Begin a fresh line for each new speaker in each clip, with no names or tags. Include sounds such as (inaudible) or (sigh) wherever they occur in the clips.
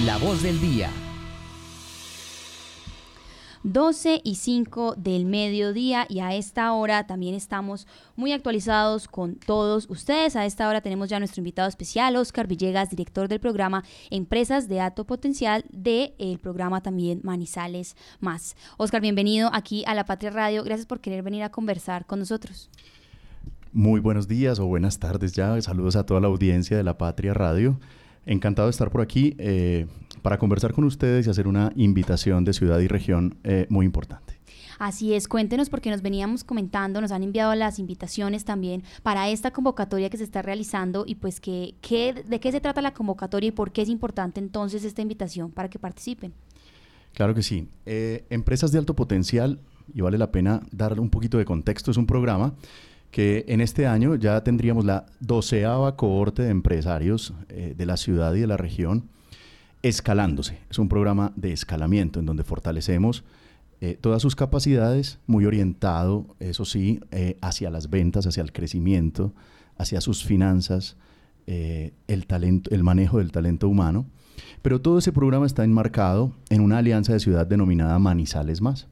La voz del día.
12 y 5 del mediodía y a esta hora también estamos muy actualizados con todos ustedes. A esta hora tenemos ya nuestro invitado especial, Oscar Villegas, director del programa Empresas de Alto Potencial del el programa también Manizales Más. Oscar, bienvenido aquí a La Patria Radio. Gracias por querer venir a conversar con nosotros.
Muy buenos días o buenas tardes ya. Saludos a toda la audiencia de La Patria Radio. Encantado de estar por aquí eh, para conversar con ustedes y hacer una invitación de ciudad y región eh, muy importante.
Así es, cuéntenos porque nos veníamos comentando, nos han enviado las invitaciones también para esta convocatoria que se está realizando y pues que, de qué se trata la convocatoria y por qué es importante entonces esta invitación para que participen.
Claro que sí. Eh, empresas de alto potencial, y vale la pena darle un poquito de contexto, es un programa que en este año ya tendríamos la doceava cohorte de empresarios eh, de la ciudad y de la región escalándose. Es un programa de escalamiento en donde fortalecemos eh, todas sus capacidades, muy orientado, eso sí, eh, hacia las ventas, hacia el crecimiento, hacia sus finanzas, el, talento, el manejo del talento humano. Pero todo ese programa está enmarcado en una alianza de ciudad denominada Manizales Más.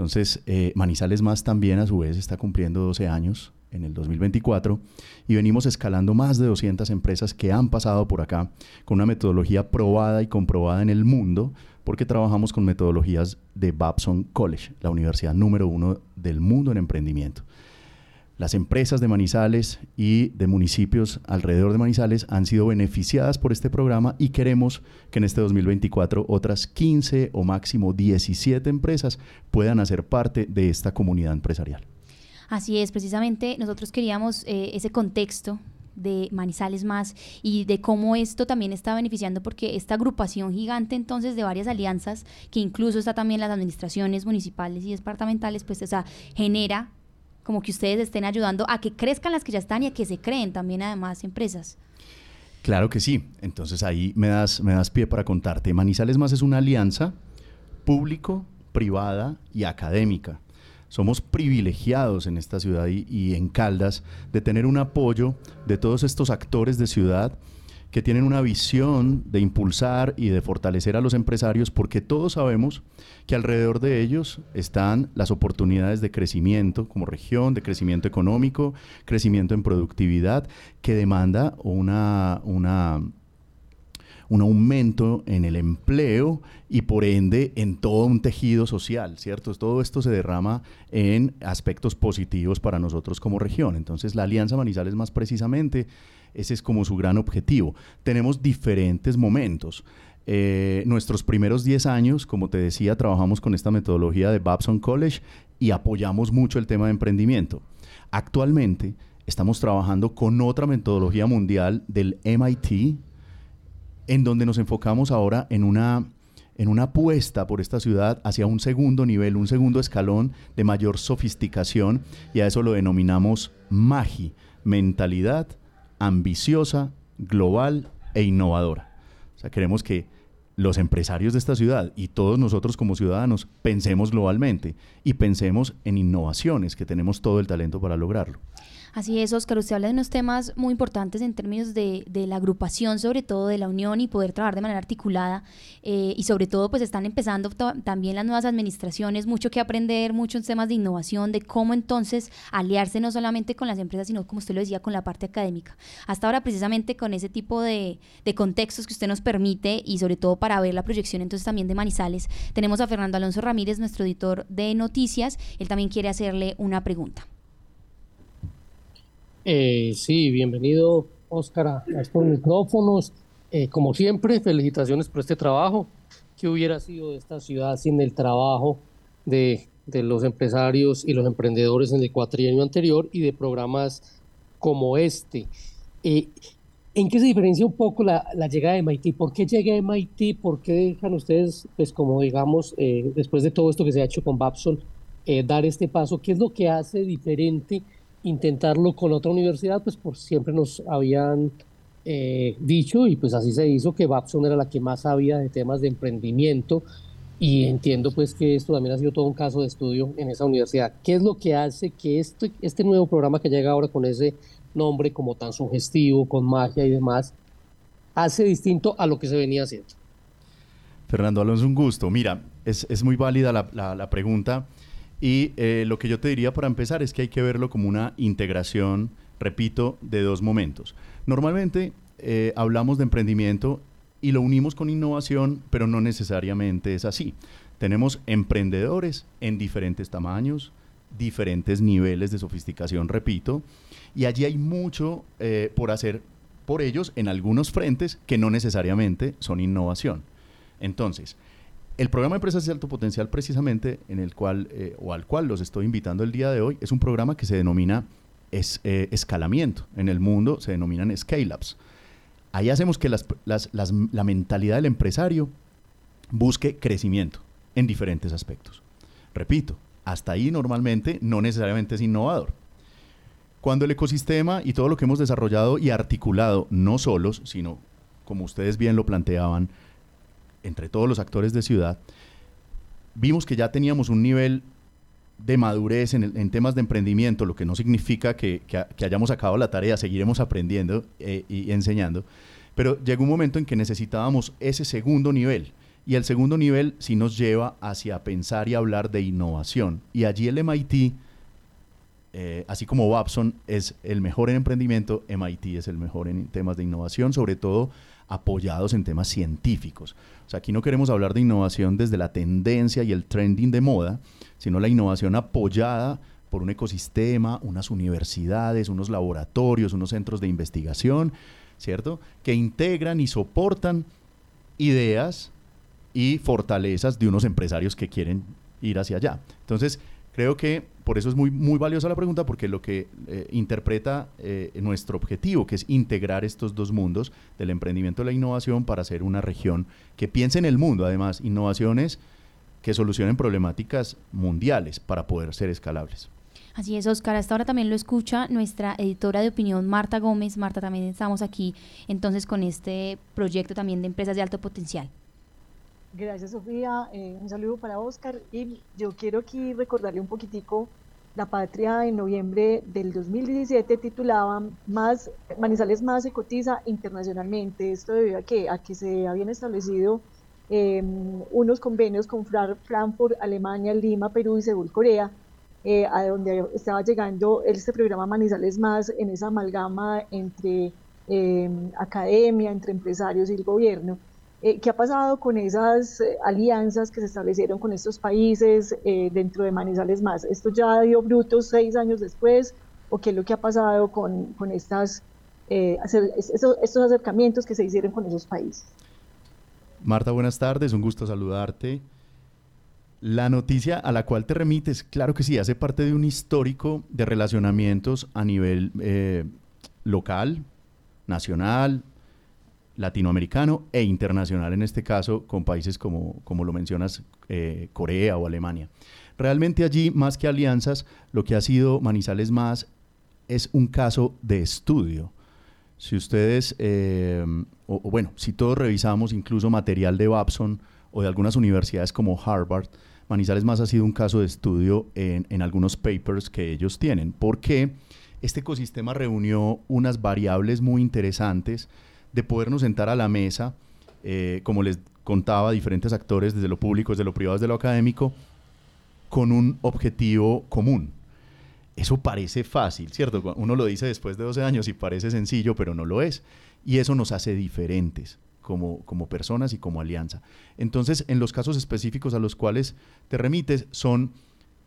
Entonces, eh, Manizales Más también a su vez está cumpliendo 12 años en el 2024 y venimos escalando más de 200 empresas que han pasado por acá con una metodología probada y comprobada en el mundo porque trabajamos con metodologías de Babson College, la universidad número uno del mundo en emprendimiento. Las empresas de Manizales y de municipios alrededor de Manizales han sido beneficiadas por este programa y queremos que en este 2024 otras 15 o máximo 17 empresas puedan hacer parte de esta comunidad empresarial.
Así es, precisamente nosotros queríamos eh, ese contexto de Manizales Más y de cómo esto también está beneficiando porque esta agrupación gigante entonces de varias alianzas que incluso está también las administraciones municipales y departamentales pues o sea, genera como que ustedes estén ayudando a que crezcan las que ya están y a que se creen también además empresas.
Claro que sí. Entonces ahí me das, me das pie para contarte. Manizales Más es una alianza público, privada y académica. Somos privilegiados en esta ciudad y, y en Caldas de tener un apoyo de todos estos actores de ciudad que tienen una visión de impulsar y de fortalecer a los empresarios porque todos sabemos que alrededor de ellos están las oportunidades de crecimiento como región, de crecimiento económico, crecimiento en productividad, que demanda una, una, un aumento en el empleo y por ende en todo un tejido social, ¿cierto? Todo esto se derrama en aspectos positivos para nosotros como región. Entonces la Alianza Manizales más precisamente ese es como su gran objetivo. Tenemos diferentes momentos. Eh, nuestros primeros 10 años, como te decía, trabajamos con esta metodología de Babson College y apoyamos mucho el tema de emprendimiento. Actualmente estamos trabajando con otra metodología mundial del MIT, en donde nos enfocamos ahora en una, en una apuesta por esta ciudad hacia un segundo nivel, un segundo escalón de mayor sofisticación, y a eso lo denominamos MAGI, mentalidad ambiciosa, global e innovadora. O sea, queremos que los empresarios de esta ciudad y todos nosotros como ciudadanos pensemos globalmente y pensemos en innovaciones, que tenemos todo el talento para lograrlo.
Así es, Oscar, usted habla de unos temas muy importantes en términos de, la agrupación, sobre todo de la unión y poder trabajar de manera articulada eh, y sobre todo pues están empezando también las nuevas administraciones, mucho que aprender, muchos temas de innovación, de cómo entonces aliarse no solamente con las empresas, sino como usted lo decía, con la parte académica. Hasta ahora precisamente con ese tipo de, de contextos que usted nos permite y sobre todo para ver la proyección entonces también de Manizales, tenemos a Fernando Alonso Ramírez, nuestro editor de noticias, él también quiere hacerle una pregunta.
Eh, sí, bienvenido, Oscar, a, estos micrófonos. Eh, como siempre, felicitaciones por este trabajo. ¿Qué hubiera sido de esta ciudad sin el trabajo de, los empresarios y los emprendedores en el cuatrienio anterior y de programas como este? Eh, ¿En qué se diferencia un poco la, llegada de MIT? ¿Por qué llega MIT? ¿Por qué dejan ustedes, pues como digamos, después de todo esto que se ha hecho con Babson, dar este paso? ¿Qué es lo que hace diferente? Intentarlo con otra universidad, pues por siempre nos habían eh, dicho y pues así se hizo que Babson era la que más sabía de temas de emprendimiento y entiendo pues que esto también ha sido todo un caso de estudio en esa universidad. ¿Qué es lo que hace que este, este nuevo programa que llega ahora con ese nombre como tan sugestivo, con magia y demás, hace distinto a lo que se venía haciendo?
Fernando Alonso, un gusto. Mira, es, muy válida la, pregunta y eh, lo que yo te diría para empezar es que hay que verlo como una integración, repito, de dos momentos. Normalmente eh, hablamos de emprendimiento y lo unimos con innovación, pero no necesariamente es así. Tenemos emprendedores en diferentes tamaños, diferentes niveles de sofisticación, repito, y allí hay mucho eh, por hacer por ellos en algunos frentes que no necesariamente son innovación. Entonces, el programa Empresas de Alto Potencial, precisamente en el cual, eh, o al cual los estoy invitando el día de hoy, es un programa que se denomina es, eh, escalamiento. En el mundo se denominan scale-ups. Ahí hacemos que la mentalidad del empresario busque crecimiento en diferentes aspectos. Repito, hasta ahí normalmente no necesariamente es innovador. Cuando el ecosistema y todo lo que hemos desarrollado y articulado, no solos, sino como ustedes bien lo planteaban, entre todos los actores de ciudad, vimos que ya teníamos un nivel de madurez en, temas de emprendimiento, lo que no significa que, hayamos acabado la tarea, seguiremos aprendiendo eh, y enseñando, pero llegó un momento en que necesitábamos ese segundo nivel, y el segundo nivel sí nos lleva hacia pensar y hablar de innovación. Y allí el MIT, eh, así como Babson es el mejor en emprendimiento, MIT es el mejor en temas de innovación, sobre todo apoyados en temas científicos. O sea, aquí no queremos hablar de innovación desde la tendencia y el trending de moda, sino la innovación apoyada por un ecosistema, unas universidades, unos laboratorios, unos centros de investigación, ¿cierto? Que integran y soportan ideas y fortalezas de unos empresarios que quieren ir hacia allá. Entonces, creo que por eso es muy, muy valiosa la pregunta, porque lo que eh, interpreta eh, nuestro objetivo, que es integrar estos dos mundos del emprendimiento y la innovación para hacer una región que piense en el mundo, además, innovaciones que solucionen problemáticas mundiales para poder ser escalables.
Así es, Oscar. Hasta ahora también lo escucha nuestra editora de opinión, Marta Gómez. Marta, también estamos aquí entonces con este proyecto también de empresas de alto potencial.
Gracias, Sofía. Eh, un saludo para Oscar. Y yo quiero aquí recordarle un poquitico la patria en noviembre del 2017 titulaba más Manizales más se cotiza internacionalmente. Esto debido a que, a que se habían establecido em, unos convenios con Frankfurt, Alemania, Lima, Perú y Seúl, Corea, eh, a donde estaba llegando este programa Manizales más en esa amalgama entre em, academia, entre empresarios y el gobierno. Eh, ¿Qué ha pasado con esas eh, alianzas que se establecieron con estos países eh, dentro de Manizales Más? ¿Esto ya dio brutos seis años después? ¿O qué es lo que ha pasado con, con estas, estos, acercamientos que se hicieron con esos países?
Marta, buenas tardes, un gusto saludarte. La noticia a la cual te remites, claro que sí, hace parte de un histórico de relacionamientos a nivel local, nacional, latinoamericano e internacional, en este caso con países como, como lo mencionas, eh, Corea o Alemania. Realmente allí, más que alianzas, lo que ha sido Manizales Más es un caso de estudio. Si ustedes, eh, o, bueno, si todos revisamos incluso material de Babson o de algunas universidades como Harvard, Manizales Más ha sido un caso de estudio en, en algunos papers que ellos tienen, porque este ecosistema reunió unas variables muy interesantes de podernos sentar a la mesa, eh, como les contaba, diferentes actores, desde lo público, desde lo privado, desde lo académico, con un objetivo común. Eso parece fácil, ¿cierto? Uno lo dice después de 12 años y parece sencillo, pero no lo es. Y eso nos hace diferentes como, como personas y como alianza. Entonces, en los casos específicos a los cuales te remites son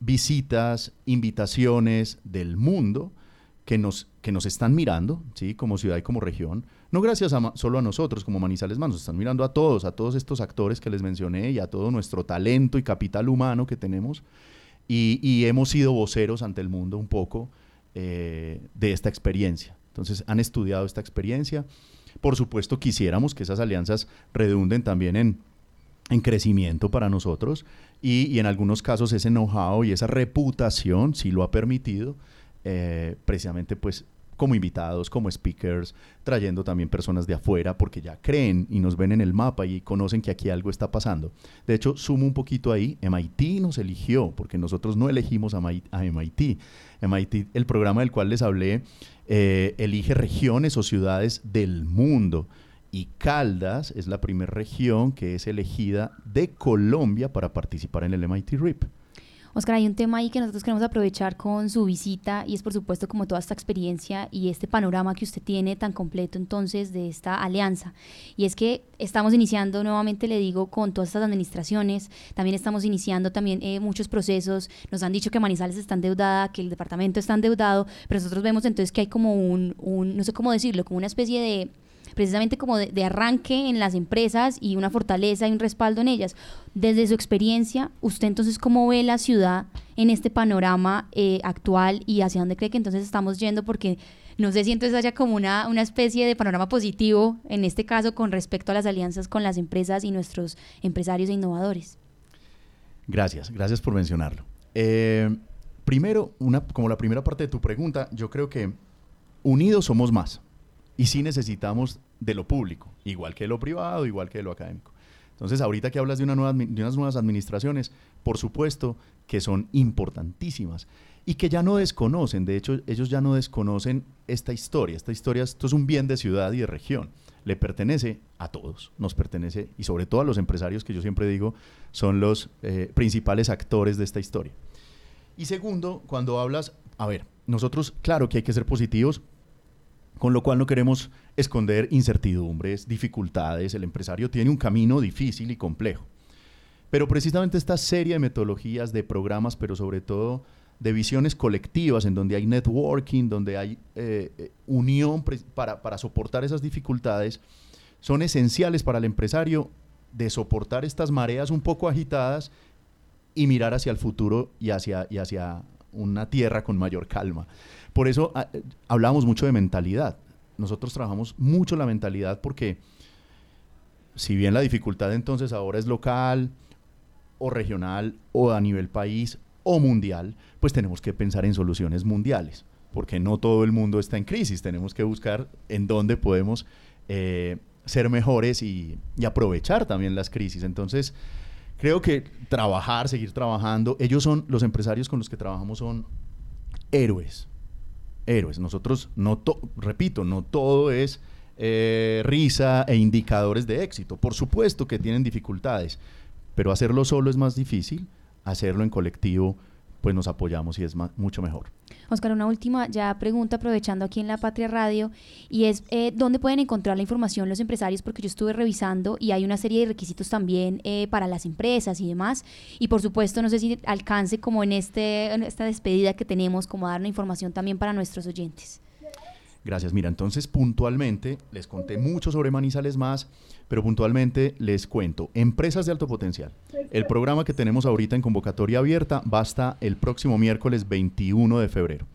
visitas, invitaciones del mundo que nos, que nos están mirando, ¿sí? como ciudad y como región, no gracias a, solo a nosotros como Manizales Manos, están mirando a todos, a todos estos actores que les mencioné y a todo nuestro talento y capital humano que tenemos. Y, hemos sido voceros ante el mundo un poco eh, de esta experiencia. Entonces han estudiado esta experiencia. Por supuesto, quisiéramos que esas alianzas redunden también en, en crecimiento para nosotros y, y, en algunos casos ese know-how y esa reputación, si lo ha permitido, eh, precisamente pues como invitados, como speakers, trayendo también personas de afuera porque ya creen y nos ven en el mapa y conocen que aquí algo está pasando. De hecho, sumo un poquito ahí, MIT nos eligió porque nosotros no elegimos a MIT. MIT, el programa del cual les hablé, eh, elige regiones o ciudades del mundo y Caldas es la primera región que es elegida de Colombia para participar en el MIT RIP.
Oscar, hay un tema ahí que nosotros queremos aprovechar con su visita y es por supuesto como toda esta experiencia y este panorama que usted tiene tan completo entonces de esta alianza. Y es que estamos iniciando nuevamente, le digo, con todas estas administraciones, también estamos iniciando también eh, muchos procesos, nos han dicho que Manizales está endeudada, que el departamento está endeudado, pero nosotros vemos entonces que hay como un, un no sé cómo decirlo, como una especie de precisamente como de, arranque en las empresas y una fortaleza y un respaldo en ellas. Desde su experiencia, ¿usted entonces cómo ve la ciudad en este panorama eh, actual y hacia dónde cree que entonces estamos yendo? Porque no sé si entonces haya como una, una especie de panorama positivo, en este caso, con respecto a las alianzas con las empresas y nuestros empresarios e innovadores.
Gracias, gracias por mencionarlo. Eh, primero, una, como la primera parte de tu pregunta, yo creo que unidos somos más. Y sí necesitamos de lo público, igual que de lo privado, igual que de lo académico. Entonces, ahorita que hablas de, una de unas nuevas administraciones, por supuesto que son importantísimas y que ya no desconocen, de hecho, ellos ya no desconocen esta historia. Esta historia, esto es un bien de ciudad y de región. Le pertenece a todos, nos pertenece y sobre todo a los empresarios que yo siempre digo son los eh, principales actores de esta historia. Y segundo, cuando hablas, a ver, nosotros, claro que hay que ser positivos, con lo cual no queremos esconder incertidumbres, dificultades. El empresario tiene un camino difícil y complejo. Pero precisamente esta serie de metodologías, de programas, pero sobre todo de visiones colectivas, en donde hay networking, donde hay eh, eh, unión para, para soportar esas dificultades, son esenciales para el empresario de soportar estas mareas un poco agitadas y mirar hacia el futuro y hacia, y hacia una tierra con mayor calma. Por eso ah, hablamos mucho de mentalidad. Nosotros trabajamos mucho la mentalidad porque si bien la dificultad entonces ahora es local o regional o a nivel país o mundial, pues tenemos que pensar en soluciones mundiales, porque no todo el mundo está en crisis, tenemos que buscar en dónde podemos eh, ser mejores y, y, aprovechar también las crisis. Entonces, creo que trabajar, seguir trabajando, ellos son, los empresarios con los que trabajamos son héroes, héroes. Nosotros, no repito, no todo es eh, risa e indicadores de éxito. Por supuesto que tienen dificultades, pero hacerlo solo es más difícil, hacerlo en colectivo pues nos apoyamos y es mucho mejor.
Oscar, una última ya pregunta aprovechando aquí en La Patria Radio y es eh, ¿dónde pueden encontrar la información los empresarios? Porque yo estuve revisando y hay una serie de requisitos también eh, para las empresas y demás. Y por supuesto, no sé si alcance como en, este, esta despedida que tenemos, como dar una información también para nuestros oyentes.
Gracias. Mira, entonces puntualmente les conté mucho sobre Manizales Más, pero puntualmente les cuento, empresas de alto potencial. El programa que tenemos ahorita en convocatoria abierta va hasta el próximo miércoles 21 de febrero.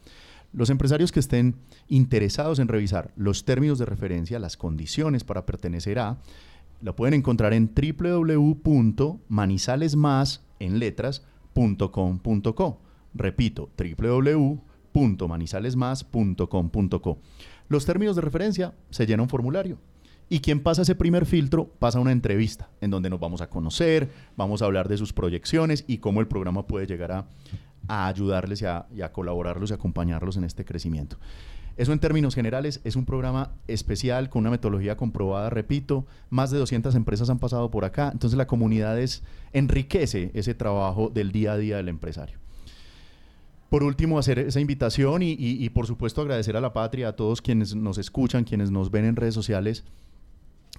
Los empresarios que estén interesados en revisar los términos de referencia, las condiciones para pertenecer a, lo pueden encontrar en www.manizalesmas en letras.com.co. Repito, www www.manizalesmas.com.co. Los términos de referencia se llena un formulario. Y quien pasa ese primer filtro pasa una entrevista en donde nos vamos a conocer, vamos a hablar de sus proyecciones y cómo el programa puede llegar a, ayudarles y a, y a colaborarlos y acompañarlos en este crecimiento. Eso en términos generales es un programa especial con una metodología comprobada, repito, más de 200 empresas han pasado por acá, entonces la comunidad es, enriquece ese trabajo del día a día del empresario por último, hacer esa invitación y, por supuesto agradecer a la patria, a todos quienes nos escuchan, quienes nos ven en redes sociales,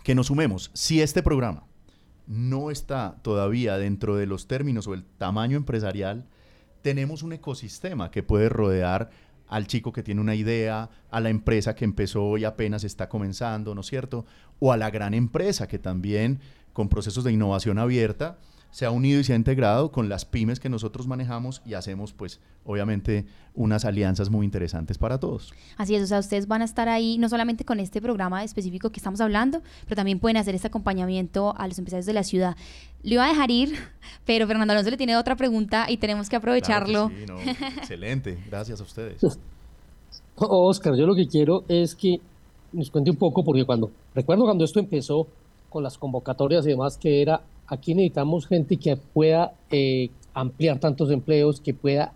que nos sumemos. Si este programa no está todavía dentro de los términos o el tamaño empresarial, tenemos un ecosistema que puede rodear al chico que tiene una idea, a la empresa que empezó y apenas está comenzando, ¿no es cierto? O a la gran empresa que también con procesos de innovación abierta se ha unido y se ha integrado con las pymes que nosotros manejamos y hacemos pues obviamente unas alianzas muy interesantes para todos.
Así es, o sea, ustedes van a estar ahí no solamente con este programa específico que estamos hablando, pero también pueden hacer este acompañamiento a los empresarios de la ciudad. Le iba a dejar ir, (laughs) pero Fernando Alonso le tiene otra pregunta y tenemos que aprovecharlo.
sí, excelente, gracias a ustedes.
Oscar, yo lo que quiero es que nos cuente un poco, porque cuando, recuerdo cuando esto empezó con las convocatorias y demás, que era aquí necesitamos gente que pueda eh, ampliar tantos empleos, que pueda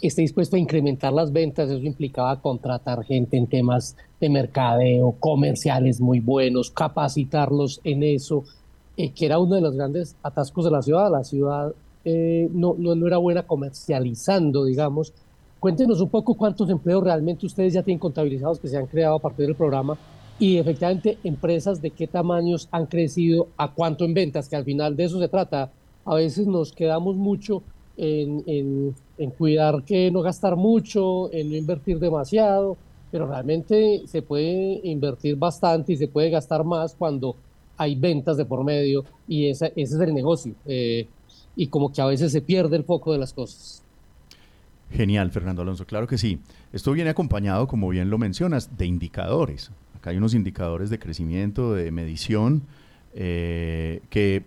esté dispuesto a incrementar las ventas, eso implicaba contratar gente en temas de mercadeo, comerciales muy buenos, capacitarlos en eso, eh, que era uno de los grandes atascos de la ciudad. La ciudad eh, no, no, no, era buena comercializando, digamos. Cuéntenos un poco cuántos empleos realmente ustedes ya tienen contabilizados que se han creado a partir del programa y efectivamente empresas de qué tamaños han crecido, a cuánto en ventas, que al final de eso se trata. A veces nos quedamos mucho en, cuidar que no gastar mucho, en no invertir demasiado, pero realmente se puede invertir bastante y se puede gastar más cuando hay ventas de por medio y ese es el negocio. Eh, y como que a veces se pierde el foco de las cosas.
Genial, Fernando Alonso, claro que sí. Esto viene acompañado, como bien lo mencionas, de indicadores. Acá hay unos indicadores de crecimiento, de medición, eh, que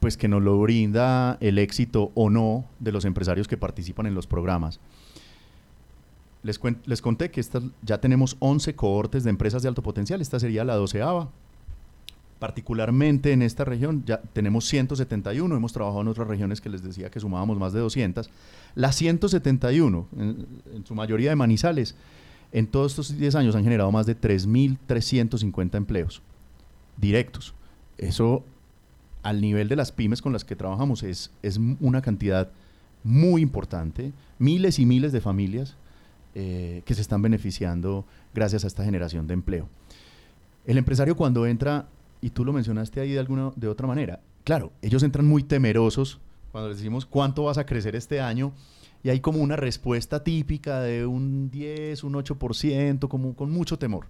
pues que nos lo brinda el éxito o no de los empresarios que participan en los programas. Les, les conté que ya tenemos 11 cohortes de empresas de alto potencial, esta sería la doceava. Particularmente en esta región ya tenemos 171, hemos trabajado en otras regiones que les decía que sumábamos más de 200. Las 171, en, en su mayoría de manizales, en todos estos 10 años han generado más de 3.350 empleos directos. Eso al nivel de las pymes con las que trabajamos es, es una cantidad muy importante, miles y miles de familias eh, que se están beneficiando gracias a esta generación de empleo. El empresario cuando entra, y tú lo mencionaste ahí de alguna de otra manera, claro, ellos entran muy temerosos cuando les decimos cuánto vas a crecer este año y hay como una respuesta típica de un 10, un 8%, como con mucho temor.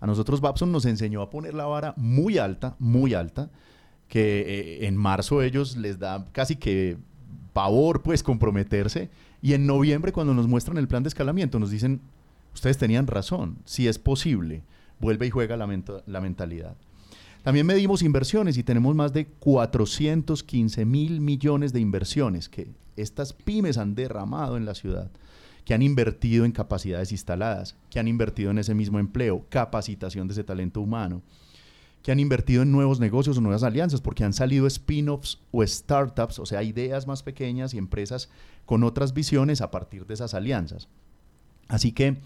A nosotros Babson nos enseñó a poner la vara muy alta, muy alta, que eh, en marzo ellos les da casi que pavor pues comprometerse y en noviembre cuando nos muestran el plan de escalamiento nos dicen, ustedes tenían razón, si es posible, vuelve y juega la, la mentalidad. También medimos inversiones y tenemos más de 415 mil millones de inversiones que estas pymes han derramado en la ciudad, que han invertido en capacidades instaladas, que han invertido en ese mismo empleo, capacitación de ese talento humano que han invertido en nuevos negocios o nuevas alianzas, porque han salido spin-offs o startups, o sea, ideas más pequeñas y empresas con otras visiones a partir de esas alianzas. Así que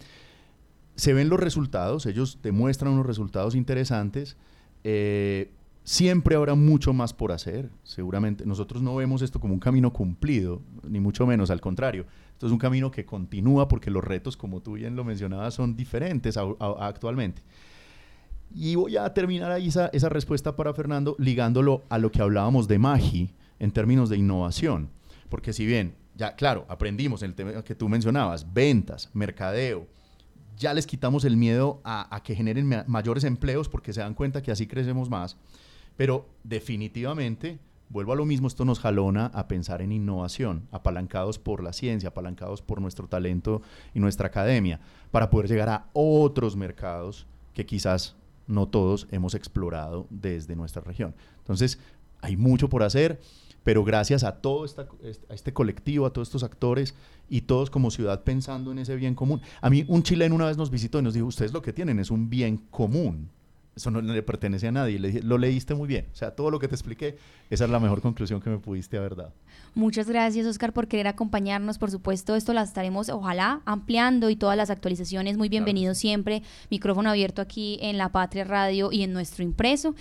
se ven los resultados, ellos demuestran unos resultados interesantes. Eh, siempre habrá mucho más por hacer, seguramente. Nosotros no vemos esto como un camino cumplido, ni mucho menos, al contrario. Esto es un camino que continúa porque los retos, como tú bien lo mencionabas, son diferentes actualmente. Y voy a terminar ahí esa, esa respuesta para Fernando ligándolo a lo que hablábamos de Magi en términos de innovación. Porque si bien, ya claro, aprendimos el tema que tú mencionabas, ventas, mercadeo, ya les quitamos el miedo a, que generen mayores empleos porque se dan cuenta que así crecemos más. Pero definitivamente, vuelvo a lo mismo, esto nos jalona a pensar en innovación, apalancados por la ciencia, apalancados por nuestro talento y nuestra academia, para poder llegar a otros mercados que quizás no todos hemos explorado desde nuestra región. Entonces, hay mucho por hacer, pero gracias a todo esta, a este colectivo, a todos estos actores y todos como ciudad pensando en ese bien común. A mí un chileno una vez nos visitó y nos dijo, ustedes lo que tienen es un bien común eso no le pertenece a nadie. Le dije, lo leíste muy bien. O sea, todo lo que te expliqué, esa es la mejor conclusión que me pudiste haber dado.
Muchas gracias, Oscar, por querer acompañarnos. Por supuesto, esto la estaremos, ojalá, ampliando y todas las actualizaciones. Muy bienvenido siempre. Micrófono abierto aquí en La Patria Radio y en nuestro impreso.